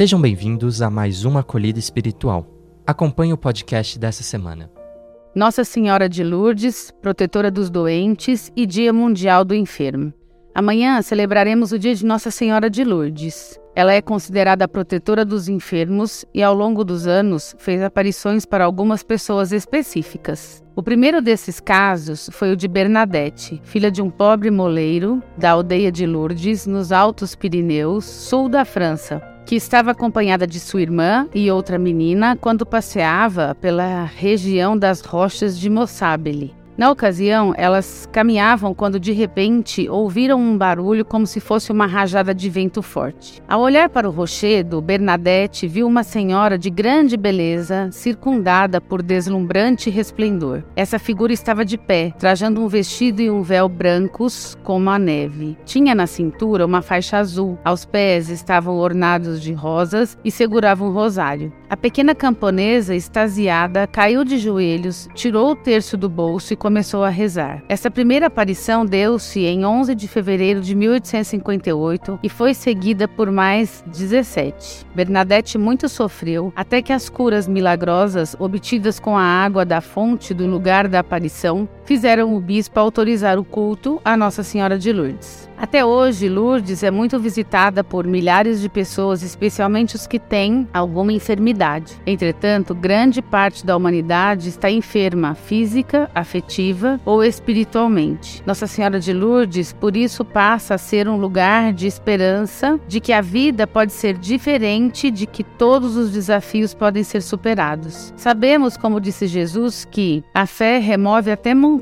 Sejam bem-vindos a mais uma acolhida espiritual. Acompanhe o podcast dessa semana. Nossa Senhora de Lourdes, protetora dos doentes e Dia Mundial do Enfermo. Amanhã celebraremos o dia de Nossa Senhora de Lourdes. Ela é considerada a protetora dos enfermos e, ao longo dos anos, fez aparições para algumas pessoas específicas. O primeiro desses casos foi o de Bernadette, filha de um pobre moleiro da aldeia de Lourdes, nos Altos Pirineus, sul da França, que estava acompanhada de sua irmã e outra menina quando passeava pela região das rochas de Mossabele. Na ocasião, elas caminhavam quando de repente ouviram um barulho como se fosse uma rajada de vento forte. Ao olhar para o rochedo, Bernadette viu uma senhora de grande beleza, circundada por deslumbrante resplendor. Essa figura estava de pé, trajando um vestido e um véu brancos como a neve. Tinha na cintura uma faixa azul, aos pés estavam ornados de rosas e segurava um rosário. A pequena camponesa, extasiada, caiu de joelhos, tirou o terço do bolso e começou a rezar. Essa primeira aparição deu-se em 11 de fevereiro de 1858 e foi seguida por mais 17. Bernadette muito sofreu até que as curas milagrosas obtidas com a água da fonte do lugar da aparição fizeram o bispo autorizar o culto à Nossa Senhora de Lourdes. Até hoje, Lourdes é muito visitada por milhares de pessoas, especialmente os que têm alguma enfermidade. Entretanto, grande parte da humanidade está enferma física, afetiva ou espiritualmente. Nossa Senhora de Lourdes, por isso, passa a ser um lugar de esperança de que a vida pode ser diferente, de que todos os desafios podem ser superados. Sabemos, como disse Jesus, que a fé remove até montanhas.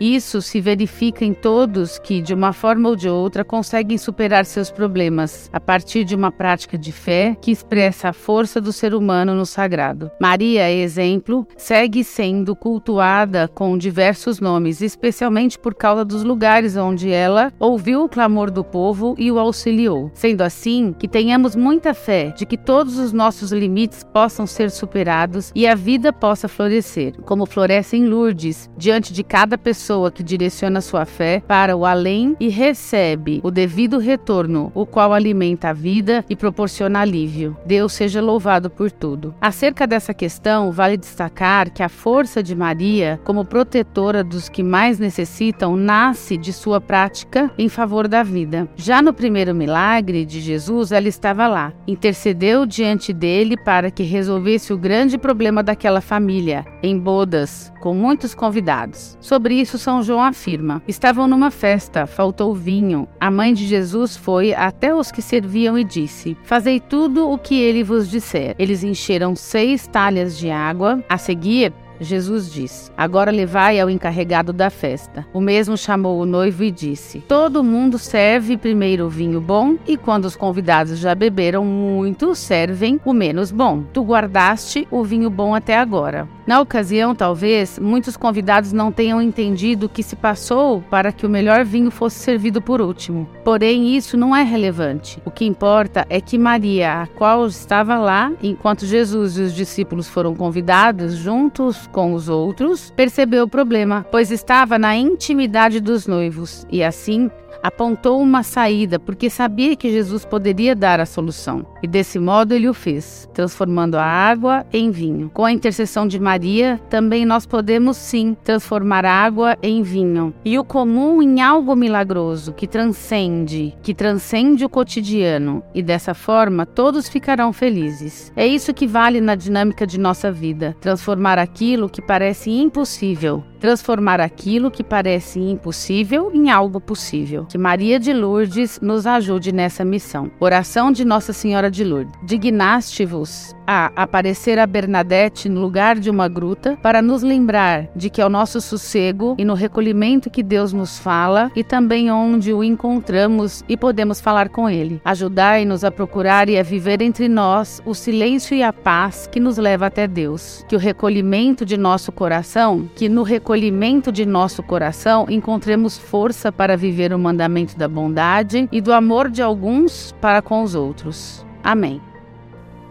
Isso se verifica em todos que, de uma forma ou de outra conseguem superar seus problemas a partir de uma prática de fé que expressa a força do ser humano no sagrado. Maria, exemplo, segue sendo cultuada com diversos nomes, especialmente por causa dos lugares onde ela ouviu o clamor do povo e o auxiliou. Sendo assim, que tenhamos muita fé de que todos os nossos limites possam ser superados e a vida possa florescer, como floresce em Lourdes, diante de cada pessoa que direciona sua fé para o além e recebe o devido retorno, o qual alimenta a vida e proporciona alívio. Deus seja louvado por tudo. Acerca dessa questão, vale destacar que a força de Maria, como protetora dos que mais necessitam, nasce de sua prática em favor da vida. Já no primeiro milagre de Jesus, ela estava lá, intercedeu diante dele para que resolvesse o grande problema daquela família, em bodas, com muitos convidados. Sobre isso, São João afirma: estavam numa festa, faltou vinho vinho, a mãe de Jesus foi até os que serviam e disse: Fazei tudo o que ele vos disser. Eles encheram seis talhas de água. A seguir, Jesus disse: Agora levai ao encarregado da festa. O mesmo chamou o noivo e disse: Todo mundo serve primeiro o vinho bom, e quando os convidados já beberam muito, servem o menos bom. Tu guardaste o vinho bom até agora. Na ocasião, talvez, muitos convidados não tenham entendido o que se passou para que o melhor vinho fosse servido por último. Porém, isso não é relevante. O que importa é que Maria, a qual estava lá, enquanto Jesus e os discípulos foram convidados, juntos com os outros, percebeu o problema, pois estava na intimidade dos noivos e assim apontou uma saída porque sabia que Jesus poderia dar a solução. E desse modo ele o fez, transformando a água em vinho. Com a intercessão de Maria, também nós podemos sim transformar água em vinho. E o comum em algo milagroso que transcende, que transcende o cotidiano. E dessa forma todos ficarão felizes. É isso que vale na dinâmica de nossa vida: transformar aquilo que parece impossível transformar aquilo que parece impossível em algo possível. Que Maria de Lourdes nos ajude nessa missão. Oração de Nossa Senhora de Lourdes. Dignaste-vos a aparecer a Bernadette no lugar de uma gruta para nos lembrar de que é o nosso sossego e no recolhimento que Deus nos fala e também onde o encontramos e podemos falar com Ele. Ajudai-nos a procurar e a viver entre nós o silêncio e a paz que nos leva até Deus. Que o recolhimento de nosso coração, que no recolhimento de nosso coração encontremos força para viver o mandamento da bondade e do amor de alguns para com os outros. Amém.